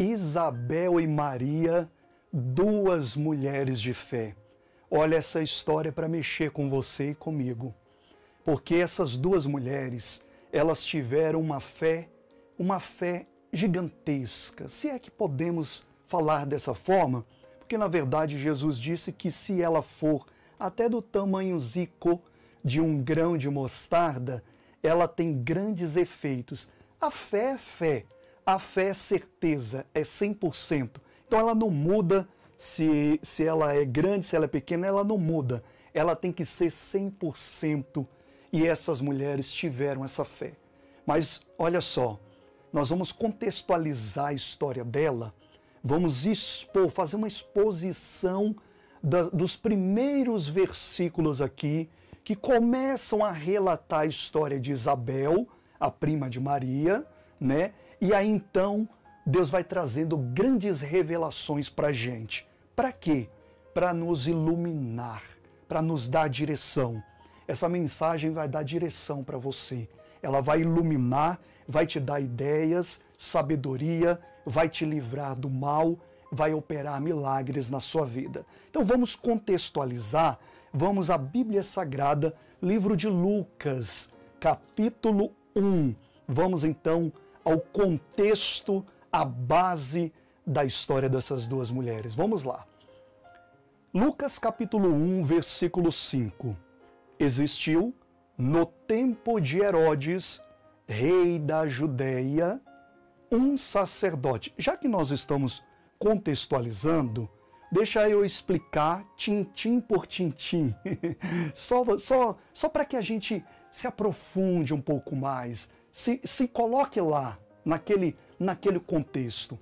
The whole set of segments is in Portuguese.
Isabel e Maria, duas mulheres de fé. Olha essa história para mexer com você e comigo. Porque essas duas mulheres, elas tiveram uma fé, uma fé gigantesca. Se é que podemos falar dessa forma, porque na verdade Jesus disse que se ela for até do tamanho zico de um grão de mostarda, ela tem grandes efeitos. A fé é fé, a fé é certeza, é 100%. Então ela não muda se, se ela é grande, se ela é pequena, ela não muda. Ela tem que ser 100%. E essas mulheres tiveram essa fé. Mas olha só, nós vamos contextualizar a história dela, vamos expor, fazer uma exposição da, dos primeiros versículos aqui que começam a relatar a história de Isabel, a prima de Maria, né? E aí então Deus vai trazendo grandes revelações para a gente. Para quê? Para nos iluminar, para nos dar direção. Essa mensagem vai dar direção para você. Ela vai iluminar, vai te dar ideias, sabedoria, vai te livrar do mal, vai operar milagres na sua vida. Então vamos contextualizar, vamos à Bíblia Sagrada, livro de Lucas, capítulo 1. Vamos então ao contexto, à base da história dessas duas mulheres. Vamos lá. Lucas capítulo 1, versículo 5. Existiu no tempo de Herodes, rei da Judéia, um sacerdote. Já que nós estamos contextualizando, deixa eu explicar tintim por tintim, só, só, só para que a gente se aprofunde um pouco mais, se, se coloque lá, naquele, naquele contexto.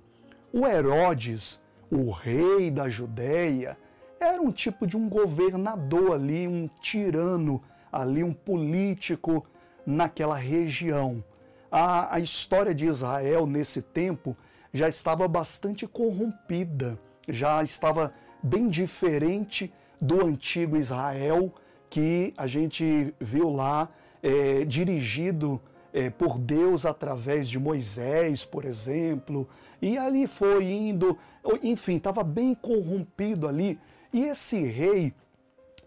O Herodes, o rei da Judéia, era um tipo de um governador ali, um tirano ali, um político naquela região. A, a história de Israel nesse tempo já estava bastante corrompida, já estava bem diferente do antigo Israel que a gente viu lá é, dirigido é, por Deus através de Moisés, por exemplo, e ali foi indo, enfim, estava bem corrompido ali. E esse rei,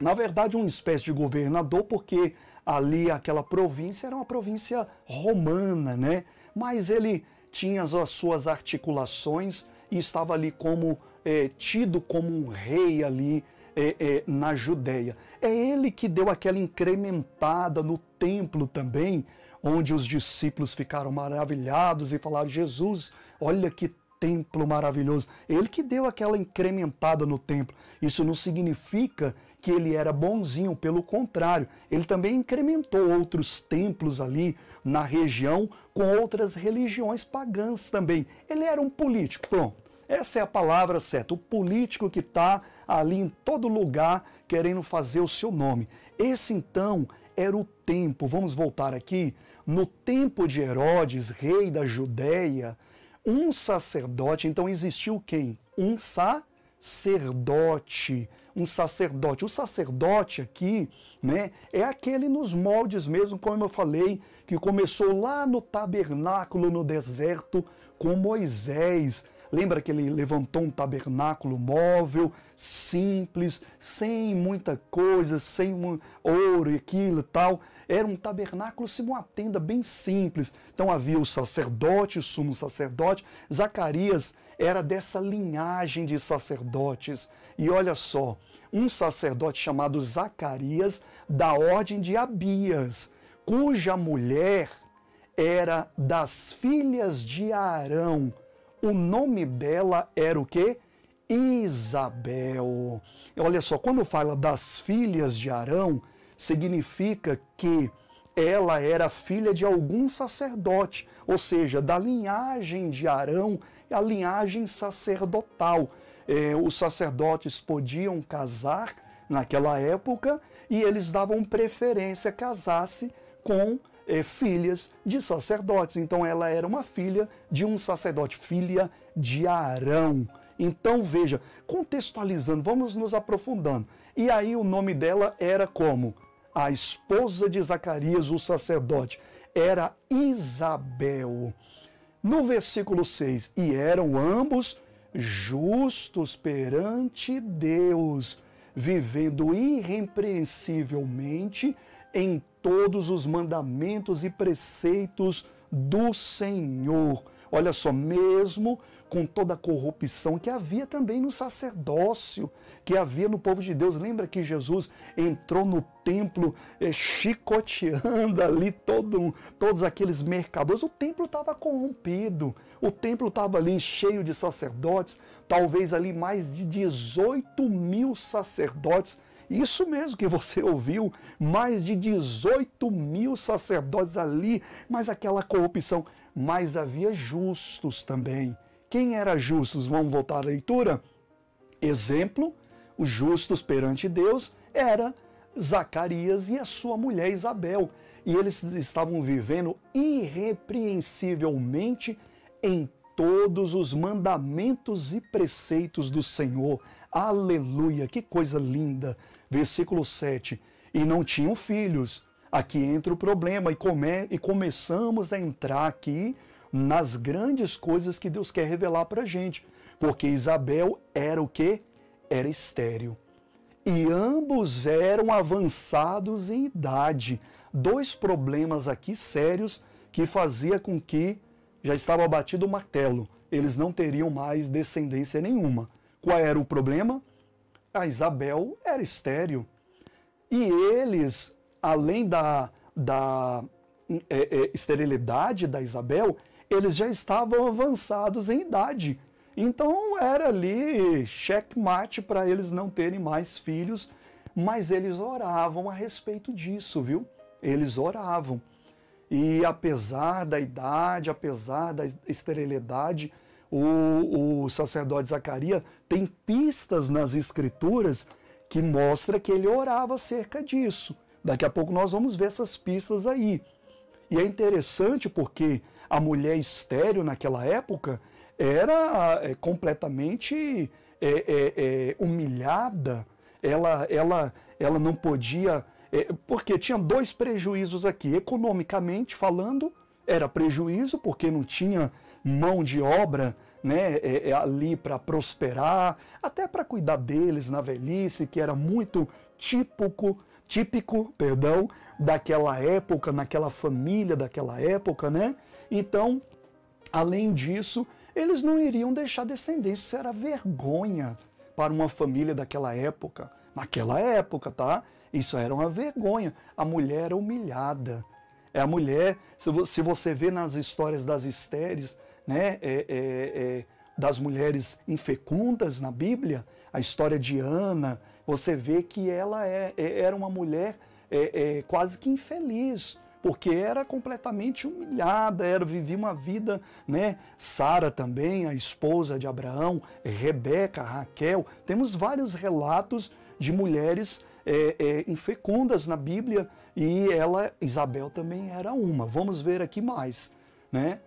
na verdade, uma espécie de governador, porque ali aquela província era uma província romana, né? Mas ele tinha as suas articulações e estava ali como é, tido como um rei ali é, é, na Judéia. É ele que deu aquela incrementada no templo também, onde os discípulos ficaram maravilhados e falaram: Jesus, olha que templo maravilhoso. Ele que deu aquela incrementada no templo. Isso não significa que ele era bonzinho, pelo contrário, ele também incrementou outros templos ali na região com outras religiões pagãs também. Ele era um político, pronto. Essa é a palavra certa, o político que está ali em todo lugar querendo fazer o seu nome. Esse então era o tempo, vamos voltar aqui, no tempo de Herodes, rei da Judéia, um sacerdote, então existiu quem? Um sacerdote, um sacerdote. O sacerdote aqui, né, é aquele nos moldes mesmo, como eu falei, que começou lá no tabernáculo no deserto com Moisés. Lembra que ele levantou um tabernáculo móvel, simples, sem muita coisa, sem ouro e aquilo e tal. Era um tabernáculo, sim, uma tenda bem simples. Então havia o sacerdote, o sumo sacerdote. Zacarias era dessa linhagem de sacerdotes. E olha só, um sacerdote chamado Zacarias, da ordem de Abias, cuja mulher era das filhas de Arão o nome dela era o quê? Isabel. Olha só, quando fala das filhas de Arão, significa que ela era filha de algum sacerdote, ou seja, da linhagem de Arão, a linhagem sacerdotal. É, os sacerdotes podiam casar naquela época e eles davam preferência a casar-se com é, filhas de sacerdotes. Então ela era uma filha de um sacerdote, filha de Arão. Então veja, contextualizando, vamos nos aprofundando. E aí o nome dela era como? A esposa de Zacarias, o sacerdote, era Isabel. No versículo 6, e eram ambos justos perante Deus, vivendo irrepreensivelmente em todos os mandamentos e preceitos do Senhor. Olha só, mesmo com toda a corrupção que havia também no sacerdócio, que havia no povo de Deus. Lembra que Jesus entrou no templo é, chicoteando ali todo, todos aqueles mercadores? O templo estava corrompido, o templo estava ali cheio de sacerdotes, talvez ali mais de 18 mil sacerdotes. Isso mesmo que você ouviu, mais de 18 mil sacerdotes ali, mas aquela corrupção. Mas havia justos também quem era justos? Vamos voltar à leitura? Exemplo, os justos perante Deus era Zacarias e a sua mulher Isabel. E eles estavam vivendo irrepreensivelmente em todos os mandamentos e preceitos do Senhor. Aleluia, que coisa linda. Versículo 7. E não tinham filhos. Aqui entra o problema e, come, e começamos a entrar aqui nas grandes coisas que Deus quer revelar para a gente. Porque Isabel era o que? Era estéril. E ambos eram avançados em idade. Dois problemas aqui sérios que fazia com que já estava batido o martelo. Eles não teriam mais descendência nenhuma. Qual era o problema? A Isabel era estéril. E eles, além da, da é, é, esterilidade da Isabel, eles já estavam avançados em idade. Então era ali checkmate para eles não terem mais filhos, mas eles oravam a respeito disso, viu? Eles oravam. E apesar da idade, apesar da esterilidade, o, o sacerdote Zacarias tem pistas nas escrituras que mostra que ele orava acerca disso. Daqui a pouco nós vamos ver essas pistas aí. E é interessante porque a mulher estéreo naquela época era é, completamente é, é, é, humilhada, ela, ela, ela não podia. É, porque tinha dois prejuízos aqui. Economicamente falando, era prejuízo, porque não tinha mão de obra né, é, ali para prosperar, até para cuidar deles na velhice, que era muito típico, típico, perdão, daquela época, naquela família daquela época, né? Então, além disso, eles não iriam deixar descendência. Isso era vergonha para uma família daquela época. Naquela época, tá? Isso era uma vergonha. A mulher era humilhada. É a mulher, se você vê nas histórias das estéreis, né, é, é, é, das mulheres infecundas na Bíblia, a história de Ana, você vê que ela é, é era uma mulher quase que infeliz porque era completamente humilhada, era vivia uma vida, né? Sara também, a esposa de Abraão, Rebeca, Raquel, temos vários relatos de mulheres é, é, infecundas na Bíblia e ela, Isabel também era uma. Vamos ver aqui mais, né?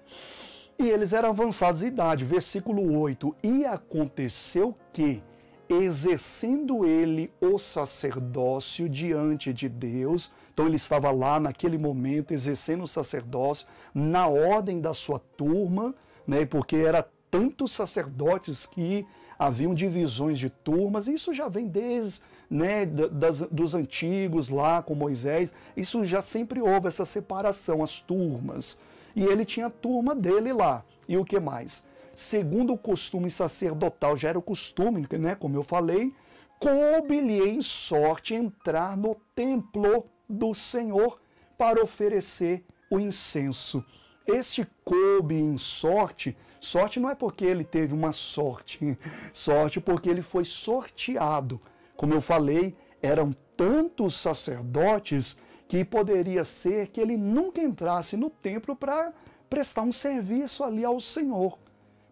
E eles eram avançados em idade, versículo 8. E aconteceu que exercendo ele o sacerdócio diante de Deus. Então ele estava lá naquele momento exercendo o sacerdócio na ordem da sua turma, né? Porque era tantos sacerdotes que haviam divisões de turmas. Isso já vem desde né, das, dos antigos lá com Moisés. Isso já sempre houve essa separação, as turmas. E ele tinha a turma dele lá. E o que mais? segundo o costume sacerdotal, já era o costume, né, como eu falei, coube-lhe em sorte entrar no templo do Senhor para oferecer o incenso. Este coube em sorte, sorte não é porque ele teve uma sorte, sorte porque ele foi sorteado. Como eu falei, eram tantos sacerdotes que poderia ser que ele nunca entrasse no templo para prestar um serviço ali ao Senhor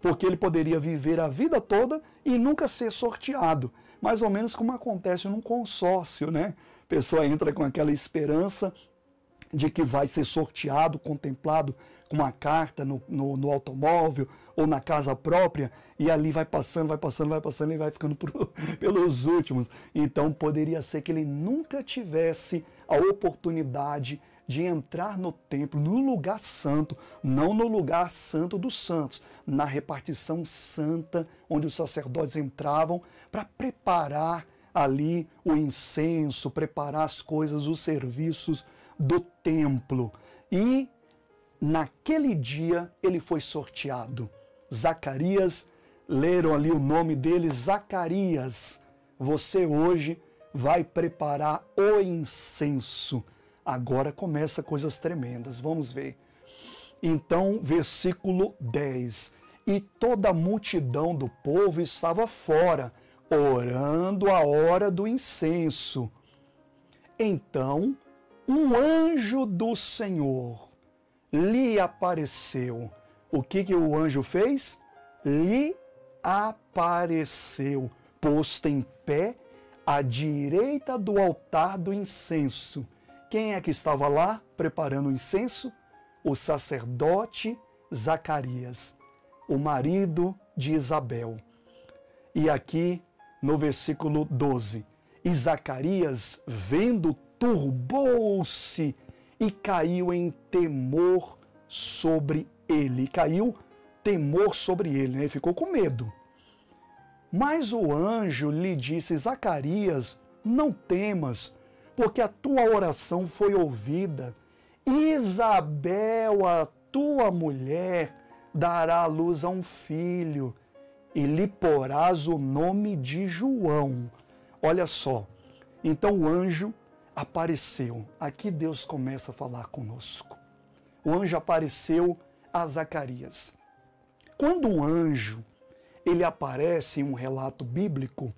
porque ele poderia viver a vida toda e nunca ser sorteado. Mais ou menos como acontece num consórcio, né? A pessoa entra com aquela esperança de que vai ser sorteado, contemplado com uma carta no, no, no, automóvel ou na casa própria, e ali vai passando, vai passando, vai passando e vai ficando por, pelos últimos. Então poderia ser que ele nunca tivesse a oportunidade de entrar no templo, no lugar santo, não no lugar santo dos santos, na repartição santa, onde os sacerdotes entravam para preparar ali o incenso, preparar as coisas, os serviços do templo. E naquele dia ele foi sorteado. Zacarias, leram ali o nome dele, Zacarias. Você hoje vai preparar o incenso. Agora começa coisas tremendas. Vamos ver. Então, versículo 10. E toda a multidão do povo estava fora, orando a hora do incenso. Então, um anjo do Senhor lhe apareceu. O que, que o anjo fez? Lhe apareceu, posto em pé à direita do altar do incenso. Quem é que estava lá preparando o incenso? O sacerdote Zacarias, o marido de Isabel. E aqui no versículo 12, e Zacarias, vendo, turbou-se e caiu em temor sobre ele. Caiu temor sobre ele, né? ele ficou com medo. Mas o anjo lhe disse: Zacarias, não temas, porque a tua oração foi ouvida. Isabel, a tua mulher, dará à luz a um filho, e lhe porás o nome de João. Olha só, então o anjo apareceu. Aqui Deus começa a falar conosco. O anjo apareceu a Zacarias. Quando um anjo ele aparece em um relato bíblico,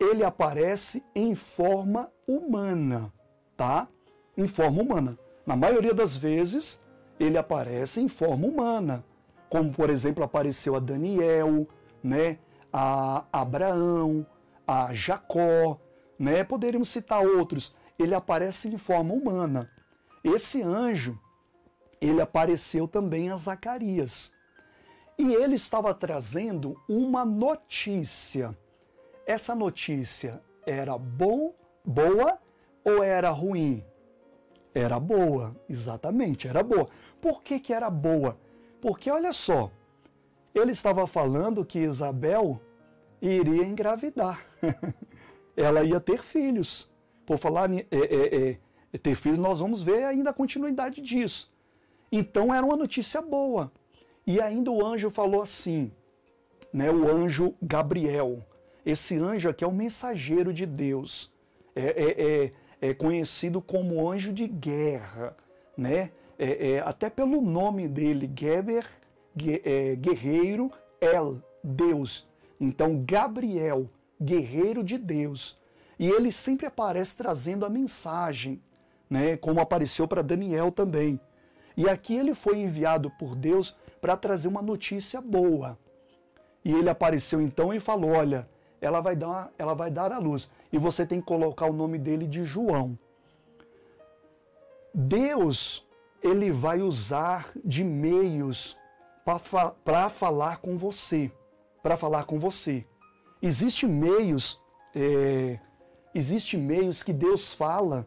ele aparece em forma humana, tá? Em forma humana. Na maioria das vezes, ele aparece em forma humana, como por exemplo apareceu a Daniel, né? A Abraão, a Jacó, né? Poderíamos citar outros. Ele aparece em forma humana. Esse anjo, ele apareceu também a Zacarias. E ele estava trazendo uma notícia. Essa notícia era bom, boa ou era ruim? Era boa, exatamente, era boa. Por que, que era boa? Porque olha só, ele estava falando que Isabel iria engravidar. Ela ia ter filhos. Por falar em é, é, é, ter filhos, nós vamos ver ainda a continuidade disso. Então era uma notícia boa. E ainda o anjo falou assim, né, o anjo Gabriel. Esse anjo aqui é o mensageiro de Deus. É, é, é, é conhecido como anjo de guerra, né? É, é, até pelo nome dele, Geber, é, guerreiro, El, Deus. Então, Gabriel, guerreiro de Deus. E ele sempre aparece trazendo a mensagem, né? como apareceu para Daniel também. E aqui ele foi enviado por Deus para trazer uma notícia boa. E ele apareceu então e falou: Olha, ela vai dar, ela vai dar a luz. E você tem que colocar o nome dele de João. Deus, ele vai usar de meios para falar com você. Para falar com você. Existem meios, é, existe meios que Deus fala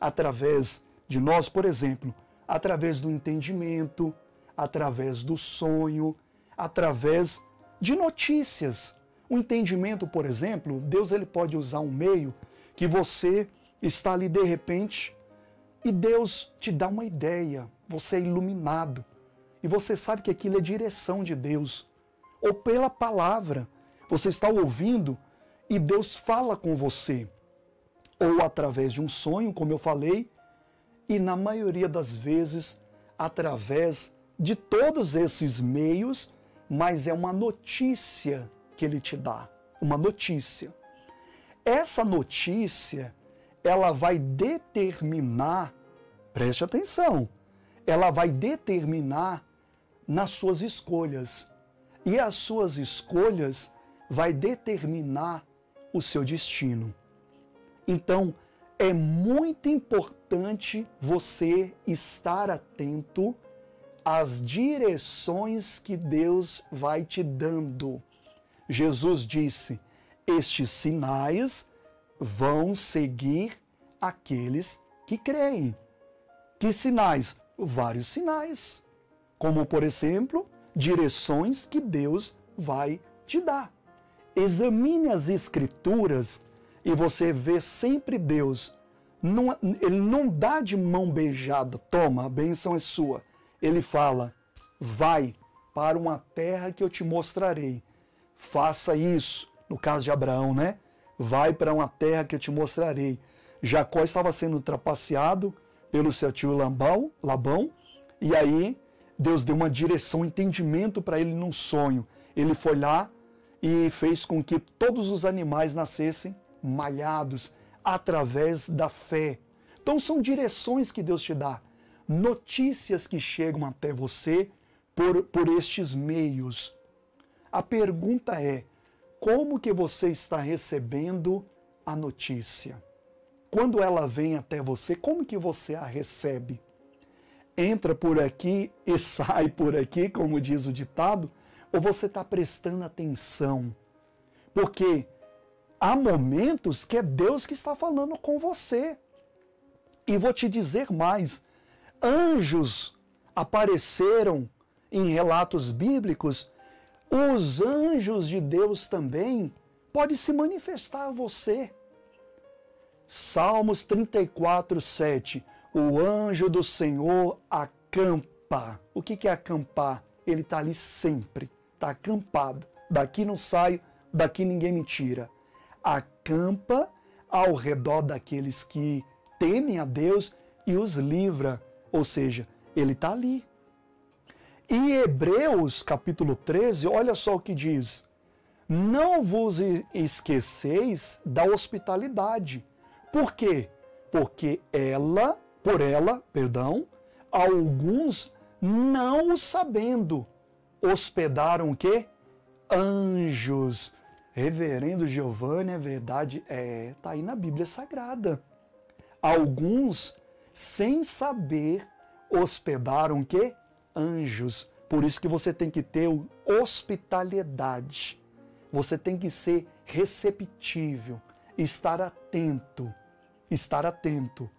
através de nós, por exemplo, através do entendimento, através do sonho, através de notícias. O entendimento, por exemplo, Deus ele pode usar um meio que você está ali de repente e Deus te dá uma ideia, você é iluminado e você sabe que aquilo é direção de Deus. Ou pela palavra, você está ouvindo e Deus fala com você. Ou através de um sonho, como eu falei, e na maioria das vezes através de todos esses meios, mas é uma notícia que ele te dá, uma notícia. Essa notícia, ela vai determinar, preste atenção, ela vai determinar nas suas escolhas. E as suas escolhas vai determinar o seu destino. Então, é muito importante você estar atento as direções que Deus vai te dando. Jesus disse: Estes sinais vão seguir aqueles que creem. Que sinais? Vários sinais. Como, por exemplo, direções que Deus vai te dar. Examine as Escrituras e você vê sempre Deus. Não, ele não dá de mão beijada, toma, a bênção é sua. Ele fala, vai para uma terra que eu te mostrarei. Faça isso. No caso de Abraão, né? Vai para uma terra que eu te mostrarei. Jacó estava sendo trapaceado pelo seu tio Labão, Labão e aí Deus deu uma direção, um entendimento para ele num sonho. Ele foi lá e fez com que todos os animais nascessem malhados através da fé. Então são direções que Deus te dá, notícias que chegam até você por, por estes meios. A pergunta é: como que você está recebendo a notícia? Quando ela vem até você, como que você a recebe? Entra por aqui e sai por aqui, como diz o ditado, ou você está prestando atenção? Porque há momentos que é Deus que está falando com você. E vou te dizer mais: anjos apareceram em relatos bíblicos os anjos de Deus também podem se manifestar a você. Salmos 34, 7. O anjo do Senhor acampa. O que é acampar? Ele está ali sempre, está acampado. Daqui não saio, daqui ninguém me tira. Acampa ao redor daqueles que temem a Deus e os livra. Ou seja, ele está ali. E Hebreus capítulo 13, olha só o que diz: Não vos esqueceis da hospitalidade. Por quê? Porque ela, por ela, perdão, alguns não sabendo hospedaram o quê? Anjos. Reverendo Giovanni, é verdade, é, tá aí na Bíblia Sagrada. Alguns sem saber hospedaram o quê? anjos. Por isso que você tem que ter hospitalidade. Você tem que ser receptível, estar atento, estar atento.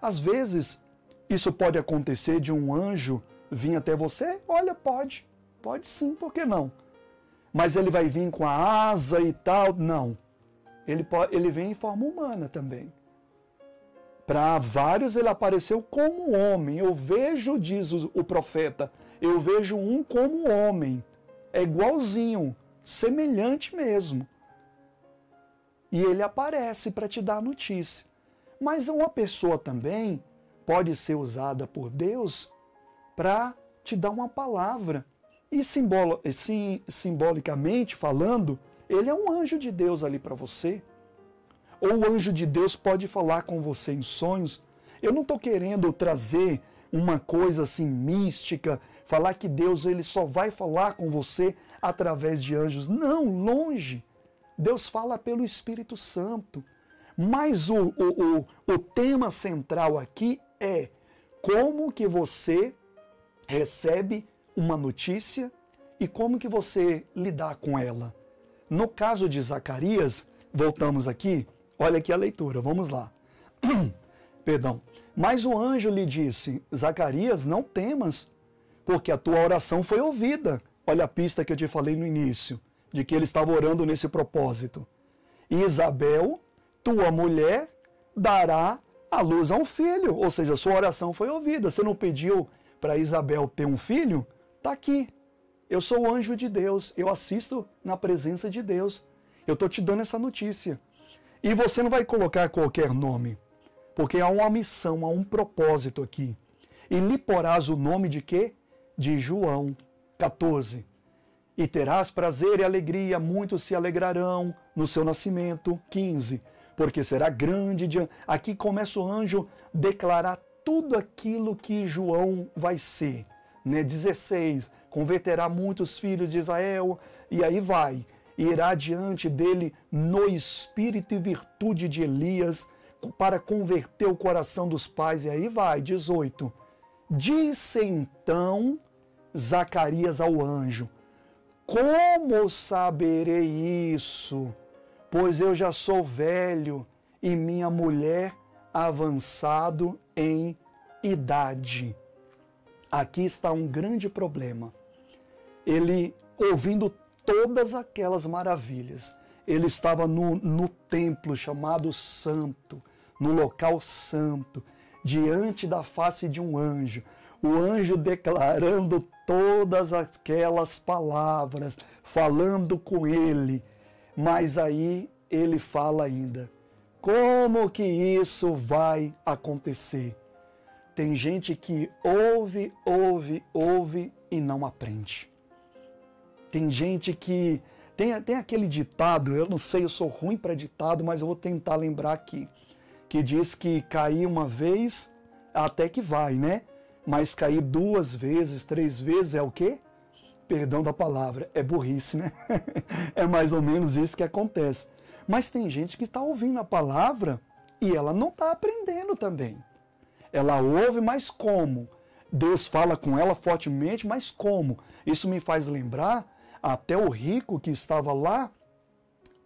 Às vezes, isso pode acontecer de um anjo vir até você? Olha, pode. Pode sim, por que não? Mas ele vai vir com a asa e tal? Não. Ele, pode, ele vem em forma humana também. Para vários ele apareceu como homem. Eu vejo, diz o, profeta, eu vejo um como homem. É igualzinho, semelhante mesmo. E ele aparece para te dar notícia. Mas uma pessoa também pode ser usada por Deus para te dar uma palavra. E simbolo, sim, simbolicamente falando, ele é um anjo de Deus ali para você ou o anjo de Deus pode falar com você em sonhos. Eu não estou querendo trazer uma coisa assim mística, falar que Deus ele só vai falar com você através de anjos. Não, longe. Deus fala pelo Espírito Santo. Mas o, o, o, o tema central aqui é como que você recebe uma notícia e como que você lidar com ela. No caso de Zacarias, voltamos aqui, Olha aqui a leitura, vamos lá. Perdão. Mas o anjo lhe disse: Zacarias, não temas, porque a tua oração foi ouvida. Olha a pista que eu te falei no início, de que ele estava orando nesse propósito. E Isabel, tua mulher, dará a luz a um filho. Ou seja, sua oração foi ouvida. Você não pediu para Isabel ter um filho? Está aqui. Eu sou o anjo de Deus. Eu assisto na presença de Deus. Eu estou te dando essa notícia. E você não vai colocar qualquer nome, porque há uma missão, há um propósito aqui. E lhe porás o nome de quê? De João 14. E terás prazer e alegria, muitos se alegrarão no seu nascimento. 15. Porque será grande. De... Aqui começa o anjo declarar tudo aquilo que João vai ser. Né? 16. Converterá muitos filhos de Israel. E aí vai irá diante dele no espírito e virtude de Elias para converter o coração dos pais. E aí vai, 18. Disse então Zacarias ao anjo: Como saberei isso? Pois eu já sou velho e minha mulher avançado em idade. Aqui está um grande problema. Ele, ouvindo todas aquelas maravilhas, ele estava no, no templo chamado Santo, no local santo, diante da face de um anjo. O anjo declarando todas aquelas palavras, falando com ele. Mas aí ele fala ainda: como que isso vai acontecer? Tem gente que ouve, ouve, ouve e não aprende. Tem gente que. Tem, tem aquele ditado, eu não sei, eu sou ruim para ditado, mas eu vou tentar lembrar aqui. Que diz que cair uma vez até que vai, né? Mas cair duas vezes, três vezes é o quê? Perdão da palavra, é burrice, né? é mais ou menos isso que acontece. Mas tem gente que está ouvindo a palavra e ela não está aprendendo também. Ela ouve, mas como? Deus fala com ela fortemente, mas como? Isso me faz lembrar até o rico que estava lá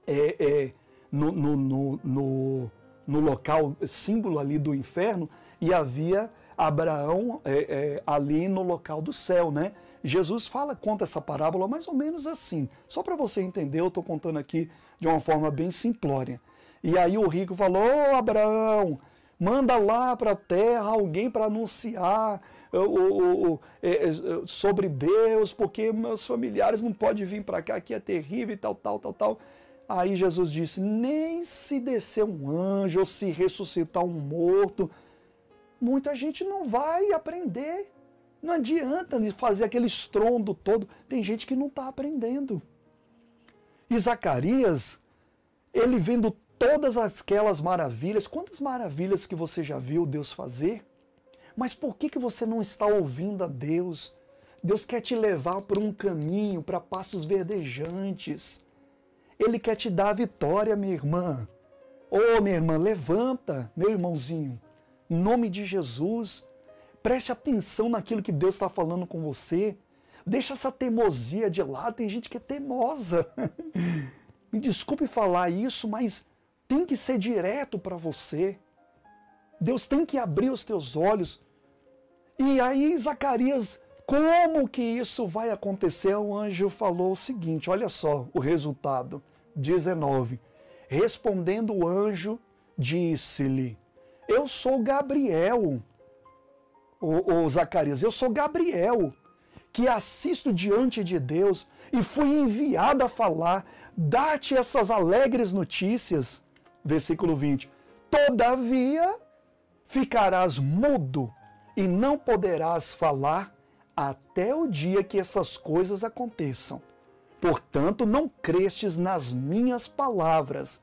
é, é, no, no, no, no, no local símbolo ali do inferno e havia Abraão é, é, ali no local do céu, né? Jesus fala, conta essa parábola mais ou menos assim. Só para você entender, eu estou contando aqui de uma forma bem simplória. E aí o rico falou: Ô Abraão, manda lá para a terra alguém para anunciar o, o, o, é, é, sobre Deus, porque meus familiares não podem vir para cá, aqui é terrível e tal, tal, tal, tal. Aí Jesus disse: nem se descer um anjo ou se ressuscitar um morto, muita gente não vai aprender. Não adianta fazer aquele estrondo todo. Tem gente que não está aprendendo. E Zacarias, ele vendo todas aquelas maravilhas, quantas maravilhas que você já viu Deus fazer? Mas por que, que você não está ouvindo a Deus? Deus quer te levar por um caminho, para passos verdejantes. Ele quer te dar a vitória, minha irmã. Ô, oh, minha irmã, levanta, meu irmãozinho. Em nome de Jesus, preste atenção naquilo que Deus está falando com você. Deixa essa teimosia de lado. Tem gente que é teimosa. Me desculpe falar isso, mas tem que ser direto para você. Deus tem que abrir os teus olhos. E aí, Zacarias, como que isso vai acontecer? O anjo falou o seguinte: olha só o resultado. 19. Respondendo o anjo, disse-lhe: Eu sou Gabriel. O, o Zacarias, eu sou Gabriel que assisto diante de Deus e fui enviado a falar, dá-te essas alegres notícias. Versículo 20. Todavia ficarás mudo e não poderás falar até o dia que essas coisas aconteçam. Portanto, não crestes nas minhas palavras,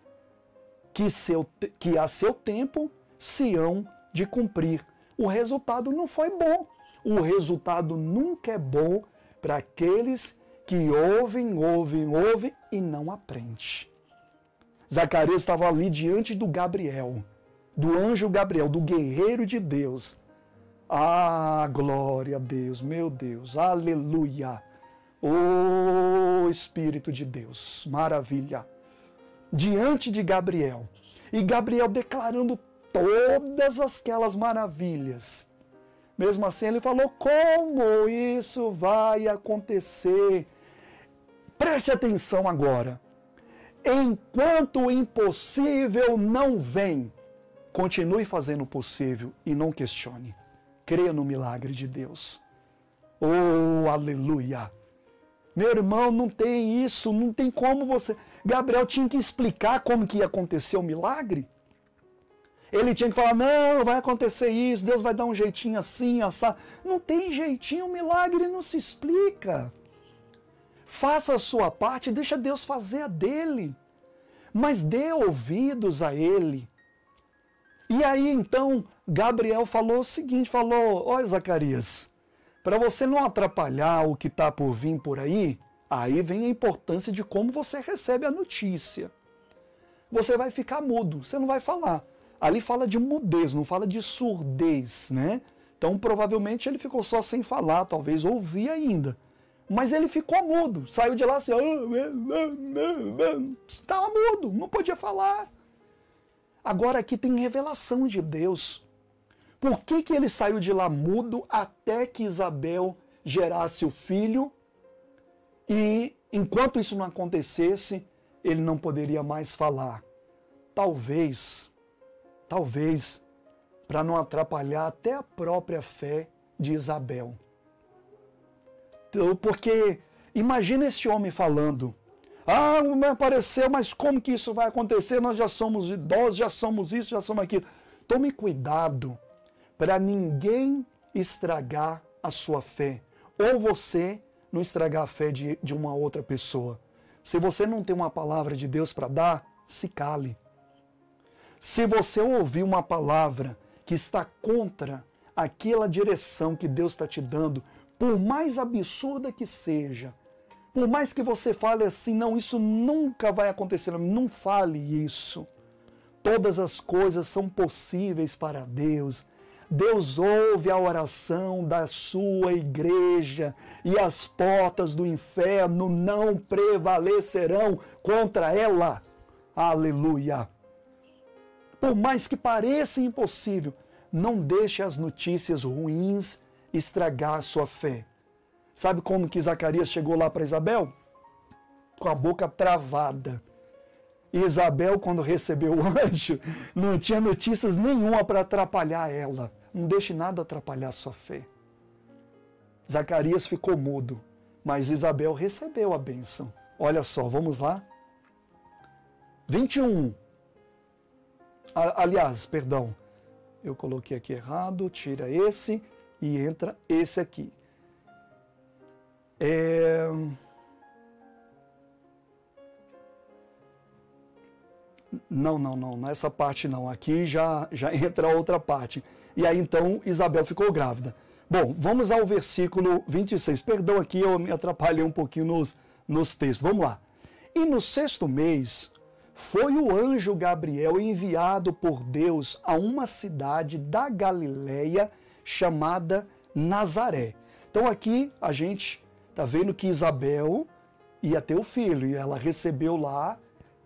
que, seu, que a seu tempo se hão de cumprir. O resultado não foi bom o resultado nunca é bom para aqueles que ouvem, ouvem, ouvem e não aprendem. Zacarias estava ali diante do Gabriel, do anjo Gabriel, do guerreiro de Deus. Ah, glória a Deus, meu Deus, aleluia. Oh Espírito de Deus, maravilha. Diante de Gabriel, e Gabriel declarando todas aquelas maravilhas mesmo assim, ele falou: como isso vai acontecer? Preste atenção agora. Enquanto o impossível não vem, continue fazendo o possível e não questione. Creia no milagre de Deus. Oh, aleluia! Meu irmão, não tem isso, não tem como você. Gabriel tinha que explicar como que ia acontecer o milagre. Ele tinha que falar: não, vai acontecer isso, Deus vai dar um jeitinho assim, assar. Não tem jeitinho, o milagre não se explica. Faça a sua parte e deixa Deus fazer a dele. Mas dê ouvidos a ele. E aí então Gabriel falou o seguinte: falou, ó Zacarias, para você não atrapalhar o que está por vir por aí, aí vem a importância de como você recebe a notícia. Você vai ficar mudo, você não vai falar. Ali fala de mudez, não fala de surdez, né? Então provavelmente ele ficou só sem falar, talvez ouvia ainda. Mas ele ficou mudo, saiu de lá assim, estava mudo, não podia falar. Agora aqui tem revelação de Deus. Por que, que ele saiu de lá mudo até que Isabel gerasse o filho? E enquanto isso não acontecesse, ele não poderia mais falar. Talvez, talvez, para não atrapalhar até a própria fé de Isabel. Então, porque imagina esse homem falando: Ah, me apareceu, mas como que isso vai acontecer? Nós já somos idosos, já somos isso, já somos aquilo. Tome cuidado para ninguém estragar a sua fé. Ou você não estragar a fé de, de uma outra pessoa. Se você não tem uma palavra de Deus para dar, se cale. Se você ouvir uma palavra que está contra aquela direção que Deus está te dando, por mais absurda que seja, por mais que você fale assim, não, isso nunca vai acontecer, não fale isso. Todas as coisas são possíveis para Deus. Deus ouve a oração da sua igreja e as portas do inferno não prevalecerão contra ela. Aleluia! Por mais que pareça impossível, não deixe as notícias ruins estragar a sua fé. Sabe como que Zacarias chegou lá para Isabel? Com a boca travada. Isabel, quando recebeu o anjo, não tinha notícias nenhuma para atrapalhar ela. Não deixe nada atrapalhar sua fé. Zacarias ficou mudo, mas Isabel recebeu a bênção. Olha só, vamos lá. 21. Aliás, perdão, eu coloquei aqui errado, tira esse e entra esse aqui. É... Não, não, não, nessa parte não. Aqui já, já entra outra parte. E aí então Isabel ficou grávida. Bom, vamos ao versículo 26. Perdão aqui, eu me atrapalhei um pouquinho nos, nos textos. Vamos lá. E no sexto mês foi o anjo Gabriel enviado por Deus a uma cidade da Galileia chamada Nazaré. Então aqui a gente está vendo que Isabel ia ter o filho e ela recebeu lá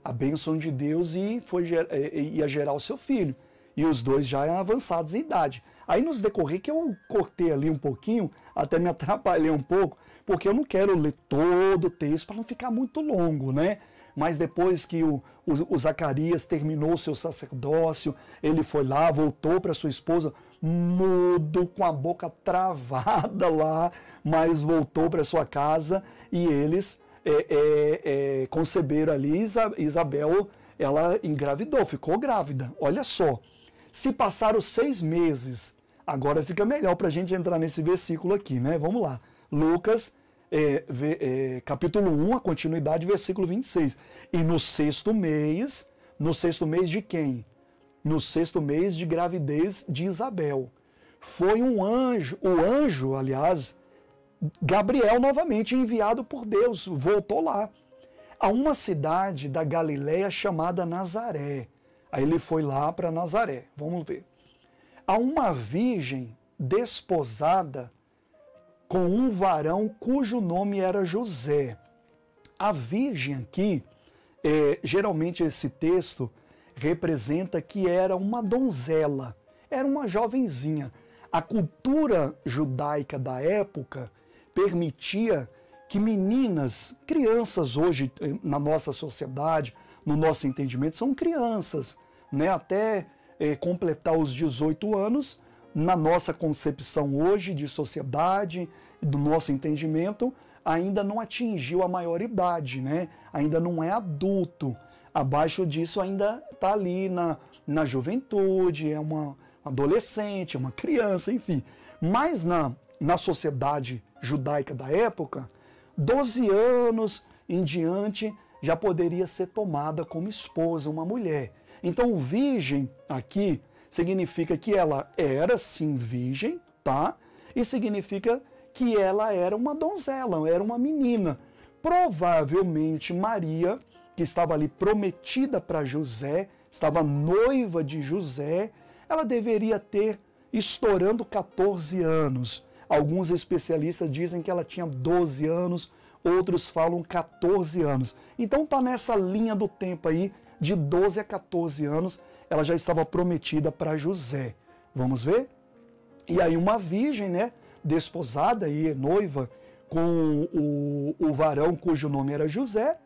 a bênção de Deus e foi, ia gerar o seu filho e os dois já eram avançados em idade. Aí nos decorrer que eu cortei ali um pouquinho, até me atrapalhei um pouco, porque eu não quero ler todo o texto para não ficar muito longo, né? Mas depois que o, o, o Zacarias terminou o seu sacerdócio, ele foi lá, voltou para sua esposa, mudo, com a boca travada lá, mas voltou para sua casa e eles é, é, é, conceberam ali, Isabel, ela engravidou, ficou grávida. Olha só, se passaram seis meses, agora fica melhor para a gente entrar nesse versículo aqui, né? Vamos lá. Lucas, é, é, capítulo 1, a continuidade, versículo 26. E no sexto mês, no sexto mês de quem? No sexto mês de gravidez de Isabel. Foi um anjo, o anjo, aliás, Gabriel novamente enviado por Deus, voltou lá, a uma cidade da Galiléia chamada Nazaré Aí ele foi lá para Nazaré. Vamos ver. Há uma virgem desposada com um varão cujo nome era José. A virgem aqui, é, geralmente esse texto representa que era uma donzela, era uma jovenzinha. A cultura judaica da época permitia que meninas, crianças hoje na nossa sociedade, no nosso entendimento, são crianças, né, até é, completar os 18 anos, na nossa concepção hoje de sociedade, do nosso entendimento, ainda não atingiu a maioridade, né? ainda não é adulto. Abaixo disso ainda está ali na, na juventude, é uma adolescente, é uma criança, enfim. Mas na, na sociedade judaica da época, 12 anos em diante já poderia ser tomada como esposa, uma mulher. Então, virgem aqui significa que ela era sim virgem, tá? E significa que ela era uma donzela, era uma menina. Provavelmente Maria, que estava ali prometida para José, estava noiva de José, ela deveria ter estourando 14 anos. Alguns especialistas dizem que ela tinha 12 anos, outros falam 14 anos. Então está nessa linha do tempo aí de 12 a 14 anos, ela já estava prometida para José. Vamos ver? E aí uma virgem, né, desposada e noiva com o, o varão cujo nome era José,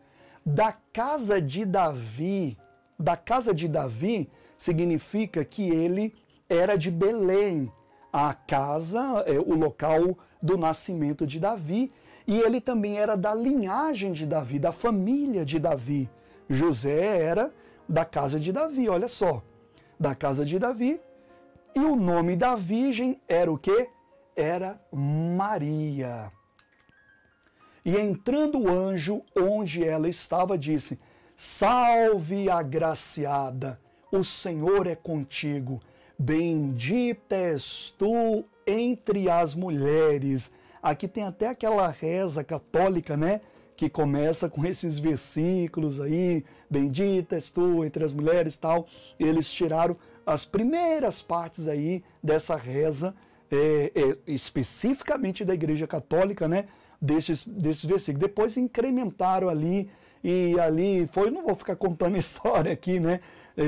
da casa de Davi. Da casa de Davi significa que ele era de Belém, a casa, é, o local do nascimento de Davi, e ele também era da linhagem de Davi, da família de Davi. José era da casa de Davi, olha só, da casa de Davi. E o nome da virgem era o quê? Era Maria. E entrando o anjo onde ela estava, disse: Salve, agraciada, o Senhor é contigo. Bendita és tu entre as mulheres. Aqui tem até aquela reza católica, né? Que começa com esses versículos aí, bendita és tu entre as mulheres tal. Eles tiraram as primeiras partes aí dessa reza, é, é, especificamente da Igreja Católica, né? Desses, desses versículos. Depois incrementaram ali e ali foi, não vou ficar contando história aqui, né?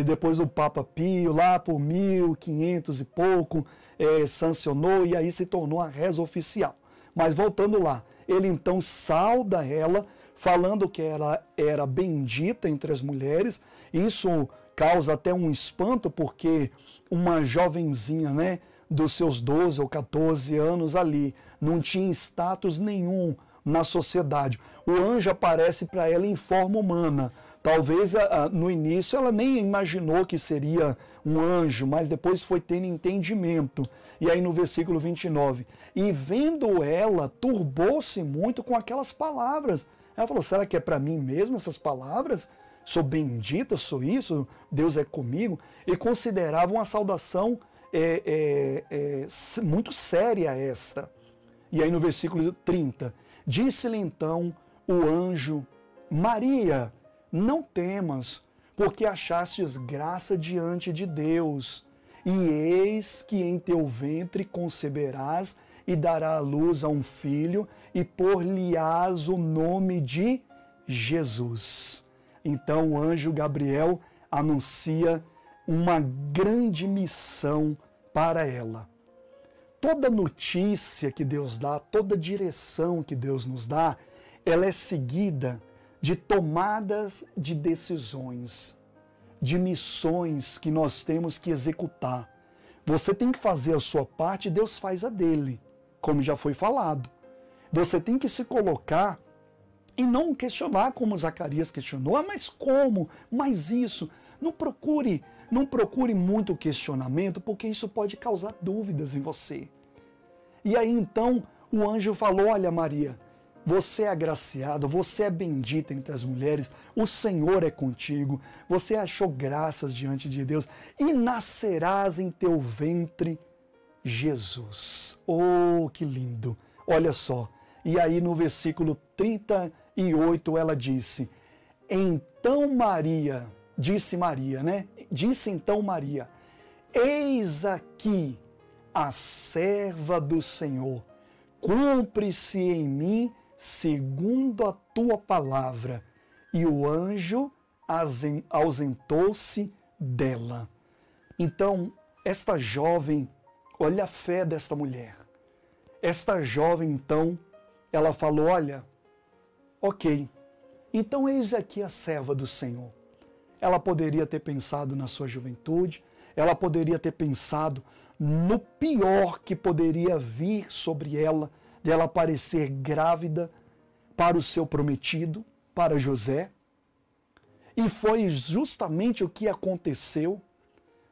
Depois o Papa Pio, lá por 1500 e pouco, é, sancionou e aí se tornou a reza oficial. Mas voltando lá, ele então sauda ela, falando que ela era bendita entre as mulheres. Isso causa até um espanto, porque uma jovenzinha, né, dos seus 12 ou 14 anos ali, não tinha status nenhum na sociedade. O anjo aparece para ela em forma humana. Talvez no início ela nem imaginou que seria um anjo, mas depois foi tendo entendimento. E aí no versículo 29, e vendo ela, turbou-se muito com aquelas palavras. Ela falou: será que é para mim mesmo essas palavras? Sou bendita, sou isso, Deus é comigo. E considerava uma saudação é, é, é, muito séria esta. E aí no versículo 30, Disse-lhe então o anjo: Maria, não temas, porque achastes graça diante de Deus. E eis que em teu ventre conceberás e dará à luz a um filho, e por-lhe-ás o nome de Jesus. Então o anjo Gabriel anuncia uma grande missão para ela toda notícia que Deus dá, toda direção que Deus nos dá, ela é seguida de tomadas de decisões, de missões que nós temos que executar. Você tem que fazer a sua parte, Deus faz a dele, como já foi falado. Você tem que se colocar e não questionar como Zacarias questionou, ah, mas como? Mas isso? Não procure não procure muito questionamento, porque isso pode causar dúvidas em você. E aí então o anjo falou: Olha, Maria, você é agraciada, você é bendita entre as mulheres, o Senhor é contigo, você achou graças diante de Deus e nascerás em teu ventre Jesus. Oh, que lindo! Olha só. E aí no versículo 38 ela disse: Então Maria, disse Maria, né? Disse então Maria: Eis aqui a serva do Senhor, cumpre-se em mim segundo a tua palavra. E o anjo ausentou-se dela. Então, esta jovem, olha a fé desta mulher. Esta jovem, então, ela falou: Olha, ok, então eis aqui a serva do Senhor. Ela poderia ter pensado na sua juventude, ela poderia ter pensado no pior que poderia vir sobre ela, de ela parecer grávida para o seu prometido, para José. E foi justamente o que aconteceu.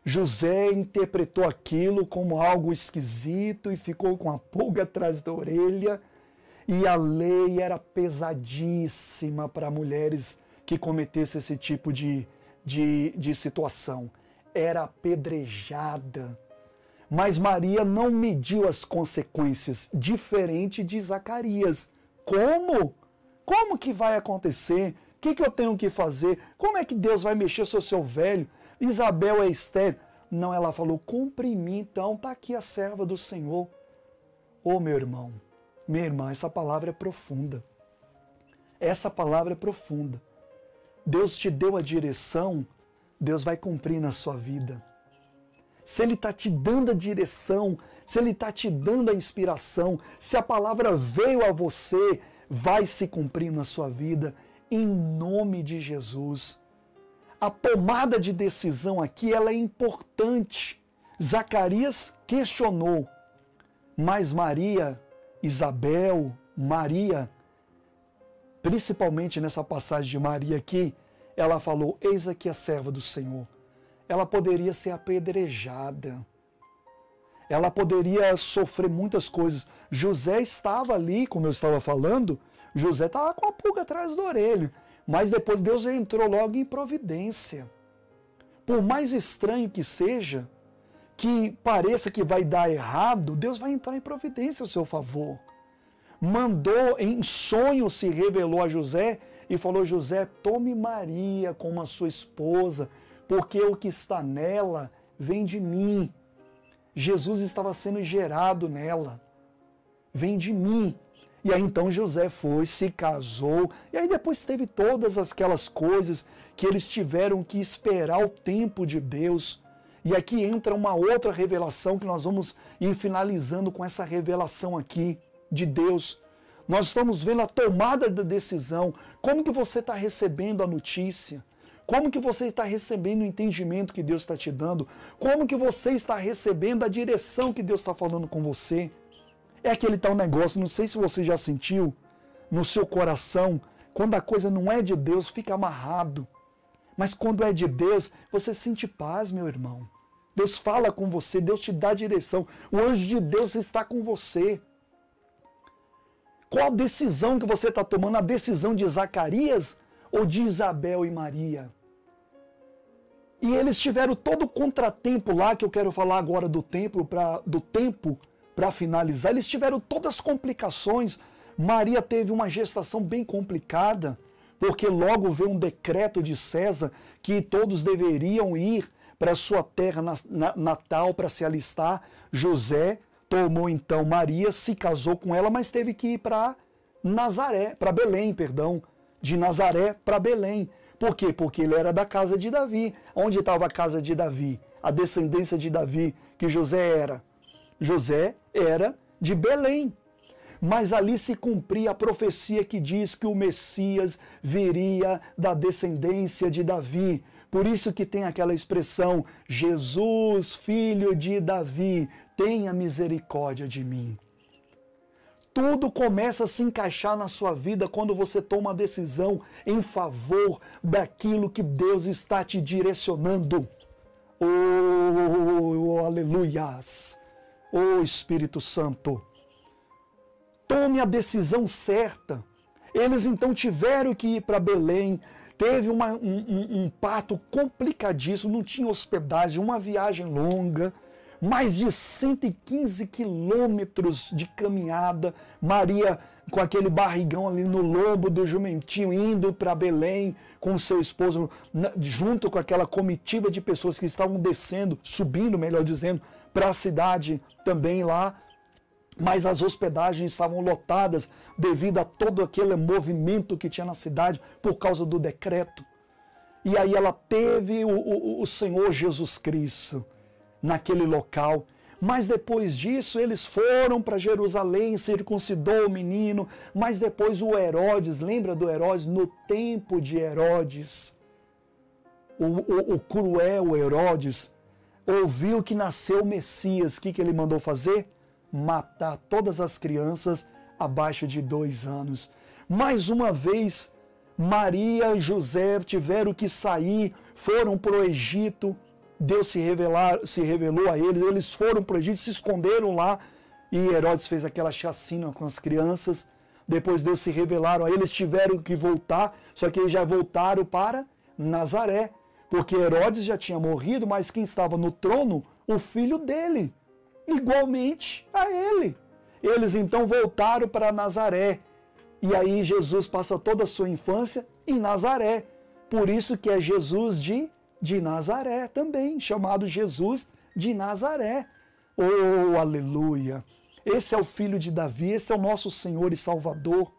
José interpretou aquilo como algo esquisito e ficou com a pulga atrás da orelha. E a lei era pesadíssima para mulheres que cometessem esse tipo de de, de situação. Era apedrejada. Mas Maria não mediu as consequências, diferente de Zacarias. Como? Como que vai acontecer? O que, que eu tenho que fazer? Como é que Deus vai mexer se eu sou velho? Isabel é estéreo. Não, ela falou, cumpre mim, então está aqui a serva do Senhor. Ô oh, meu irmão, minha irmã, essa palavra é profunda. Essa palavra é profunda. Deus te deu a direção, Deus vai cumprir na sua vida. se Ele está te dando a direção, se Ele está te dando a inspiração, se a palavra veio a você, vai se cumprir na sua vida, em nome de Jesus. A tomada de decisão aqui ela é importante. Zacarias questionou, mas Maria, Isabel, Maria, principalmente nessa passagem de Maria aqui, ela falou: Eis aqui a serva do Senhor. Ela poderia ser apedrejada. Ela poderia sofrer muitas coisas. José estava ali, como eu estava falando, José estava com a pulga atrás do orelho. Mas depois Deus entrou logo em providência. Por mais estranho que seja, que pareça que vai dar errado, Deus vai entrar em providência ao seu favor. Mandou, em sonho, se revelou a José e falou: José, tome Maria como a sua esposa, porque o que está nela vem de mim. Jesus estava sendo gerado nela, vem de mim. E aí então José foi, se casou, e aí depois teve todas aquelas coisas que eles tiveram que esperar o tempo de Deus. E aqui entra uma outra revelação que nós vamos ir finalizando com essa revelação aqui de Deus. Nós estamos vendo a tomada da decisão. Como que você está recebendo a notícia? Como que você está recebendo o entendimento que Deus está te dando? Como que você está recebendo a direção que Deus está falando com você? É aquele tal negócio, não sei se você já sentiu no seu coração, quando a coisa não é de Deus, fica amarrado. Mas quando é de Deus, você sente paz, meu irmão. Deus fala com você, Deus te dá direção. O anjo de Deus está com você. Qual a decisão que você está tomando? A decisão de Zacarias ou de Isabel e Maria? E eles tiveram todo o contratempo lá, que eu quero falar agora do templo, pra, do tempo para finalizar, eles tiveram todas as complicações. Maria teve uma gestação bem complicada, porque logo veio um decreto de César que todos deveriam ir para sua terra natal para se alistar. José tomou então Maria, se casou com ela, mas teve que ir para Nazaré, para Belém, perdão, de Nazaré para Belém. Por quê? Porque ele era da casa de Davi. Onde estava a casa de Davi? A descendência de Davi que José era. José era de Belém. Mas ali se cumpria a profecia que diz que o Messias viria da descendência de Davi. Por isso que tem aquela expressão: Jesus, filho de Davi, tenha misericórdia de mim. Tudo começa a se encaixar na sua vida quando você toma a decisão em favor daquilo que Deus está te direcionando. Oh, aleluias! Ô oh, Espírito Santo, tome a decisão certa. Eles então tiveram que ir para Belém. Teve uma, um, um, um parto complicadíssimo, não tinha hospedagem, uma viagem longa, mais de 115 quilômetros de caminhada. Maria com aquele barrigão ali no lombo do jumentinho, indo para Belém com seu esposo, junto com aquela comitiva de pessoas que estavam descendo, subindo, melhor dizendo, para a cidade também lá, mas as hospedagens estavam lotadas devido a todo aquele movimento que tinha na cidade por causa do decreto. E aí ela teve o, o, o Senhor Jesus Cristo naquele local. Mas depois disso eles foram para Jerusalém, circuncidou o menino. Mas depois o Herodes, lembra do Herodes? No tempo de Herodes, o, o, o cruel Herodes, ouviu que nasceu o Messias, o que, que ele mandou fazer? Matar todas as crianças abaixo de dois anos. Mais uma vez, Maria e José tiveram que sair, foram para o Egito. Deus se, revelar, se revelou a eles, eles foram para o Egito, se esconderam lá. E Herodes fez aquela chacina com as crianças. Depois Deus se revelaram a eles, tiveram que voltar, só que eles já voltaram para Nazaré porque Herodes já tinha morrido, mas quem estava no trono? O filho dele, igualmente a ele. Eles então voltaram para Nazaré. E aí Jesus passa toda a sua infância em Nazaré. Por isso que é Jesus de, de Nazaré também, chamado Jesus de Nazaré. Oh, aleluia! Esse é o filho de Davi, esse é o nosso Senhor e Salvador.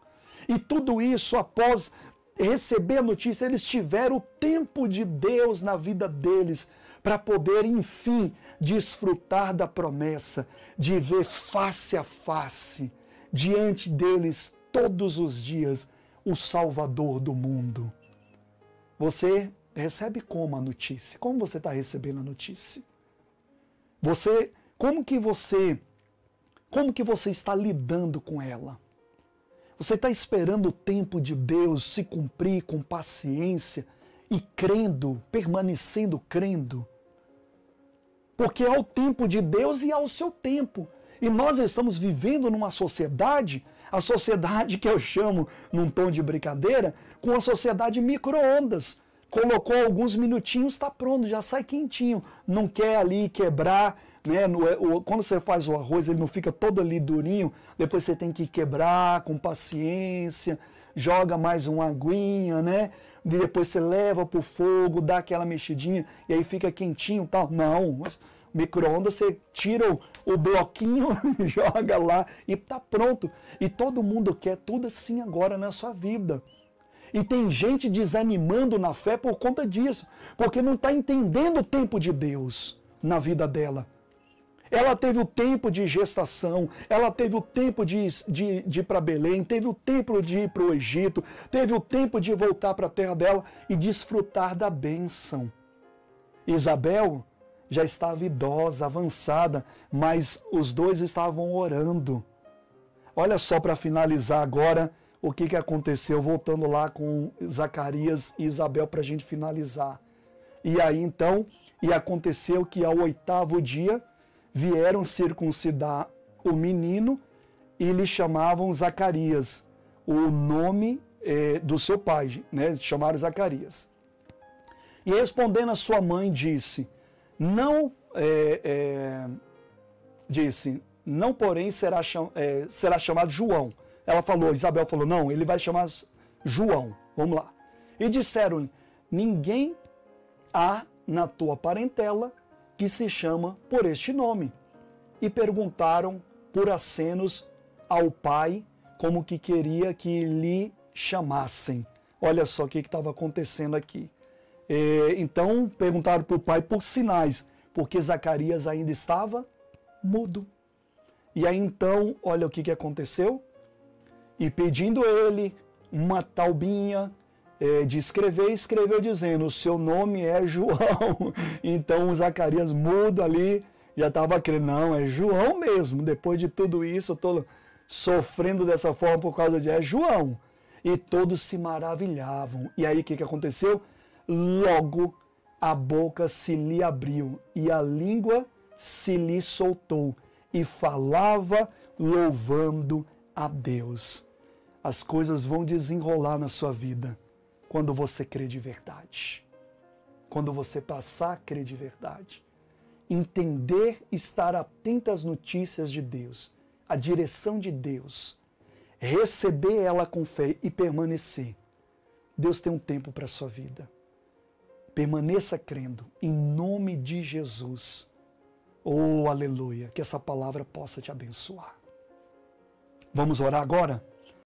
E tudo isso após receber a notícia, eles tiveram o tempo de Deus na vida deles para poder, enfim, desfrutar da promessa de ver face a face, diante deles todos os dias, o Salvador do mundo. Você recebe como a notícia? Como você está recebendo a notícia? Você, como que você, como que você está lidando com ela? Você está esperando o tempo de Deus se cumprir com paciência e crendo, permanecendo crendo? Porque é o tempo de Deus e é o seu tempo. E nós estamos vivendo numa sociedade, a sociedade que eu chamo, num tom de brincadeira, com a sociedade micro-ondas. Colocou alguns minutinhos, está pronto, já sai quentinho. Não quer ali quebrar né? Quando você faz o arroz, ele não fica todo ali durinho, depois você tem que quebrar com paciência, joga mais uma aguinha, né? E depois você leva para o fogo, dá aquela mexidinha e aí fica quentinho tal. Não, micro-ondas você tira o, o bloquinho, joga lá e tá pronto. E todo mundo quer tudo assim agora na sua vida. E tem gente desanimando na fé por conta disso, porque não está entendendo o tempo de Deus na vida dela. Ela teve o tempo de gestação, ela teve o tempo de, de, de ir para Belém, teve o tempo de ir para o Egito, teve o tempo de voltar para a terra dela e desfrutar da bênção. Isabel já estava idosa, avançada, mas os dois estavam orando. Olha só para finalizar agora o que, que aconteceu, voltando lá com Zacarias e Isabel para a gente finalizar. E aí então, e aconteceu que ao oitavo dia, vieram circuncidar o menino e lhe chamavam Zacarias, o nome é, do seu pai, né? Chamaram Zacarias. E respondendo a sua mãe, disse: Não, é, é, disse, não, porém, será, cham, será chamado João. Ela falou, Isabel falou: Não, ele vai chamar João. Vamos lá. E disseram-lhe: Ninguém há na tua parentela que se chama por este nome. E perguntaram por acenos ao pai como que queria que lhe chamassem. Olha só o que estava acontecendo aqui. É, então perguntaram para o pai por sinais, porque Zacarias ainda estava mudo. E aí então, olha o que, que aconteceu. E pedindo ele uma taubinha é, de escrever, escreveu dizendo: O seu nome é João. Então Zacarias muda ali, já estava crendo: Não, é João mesmo. Depois de tudo isso, eu estou sofrendo dessa forma por causa de é João. E todos se maravilhavam. E aí o que, que aconteceu? Logo a boca se lhe abriu e a língua se lhe soltou e falava louvando a Deus. As coisas vão desenrolar na sua vida quando você crê de verdade. Quando você passar a crer de verdade. Entender, estar atento às notícias de Deus, à direção de Deus, receber ela com fé e permanecer. Deus tem um tempo para a sua vida. Permaneça crendo, em nome de Jesus. Oh, aleluia, que essa palavra possa te abençoar. Vamos orar agora?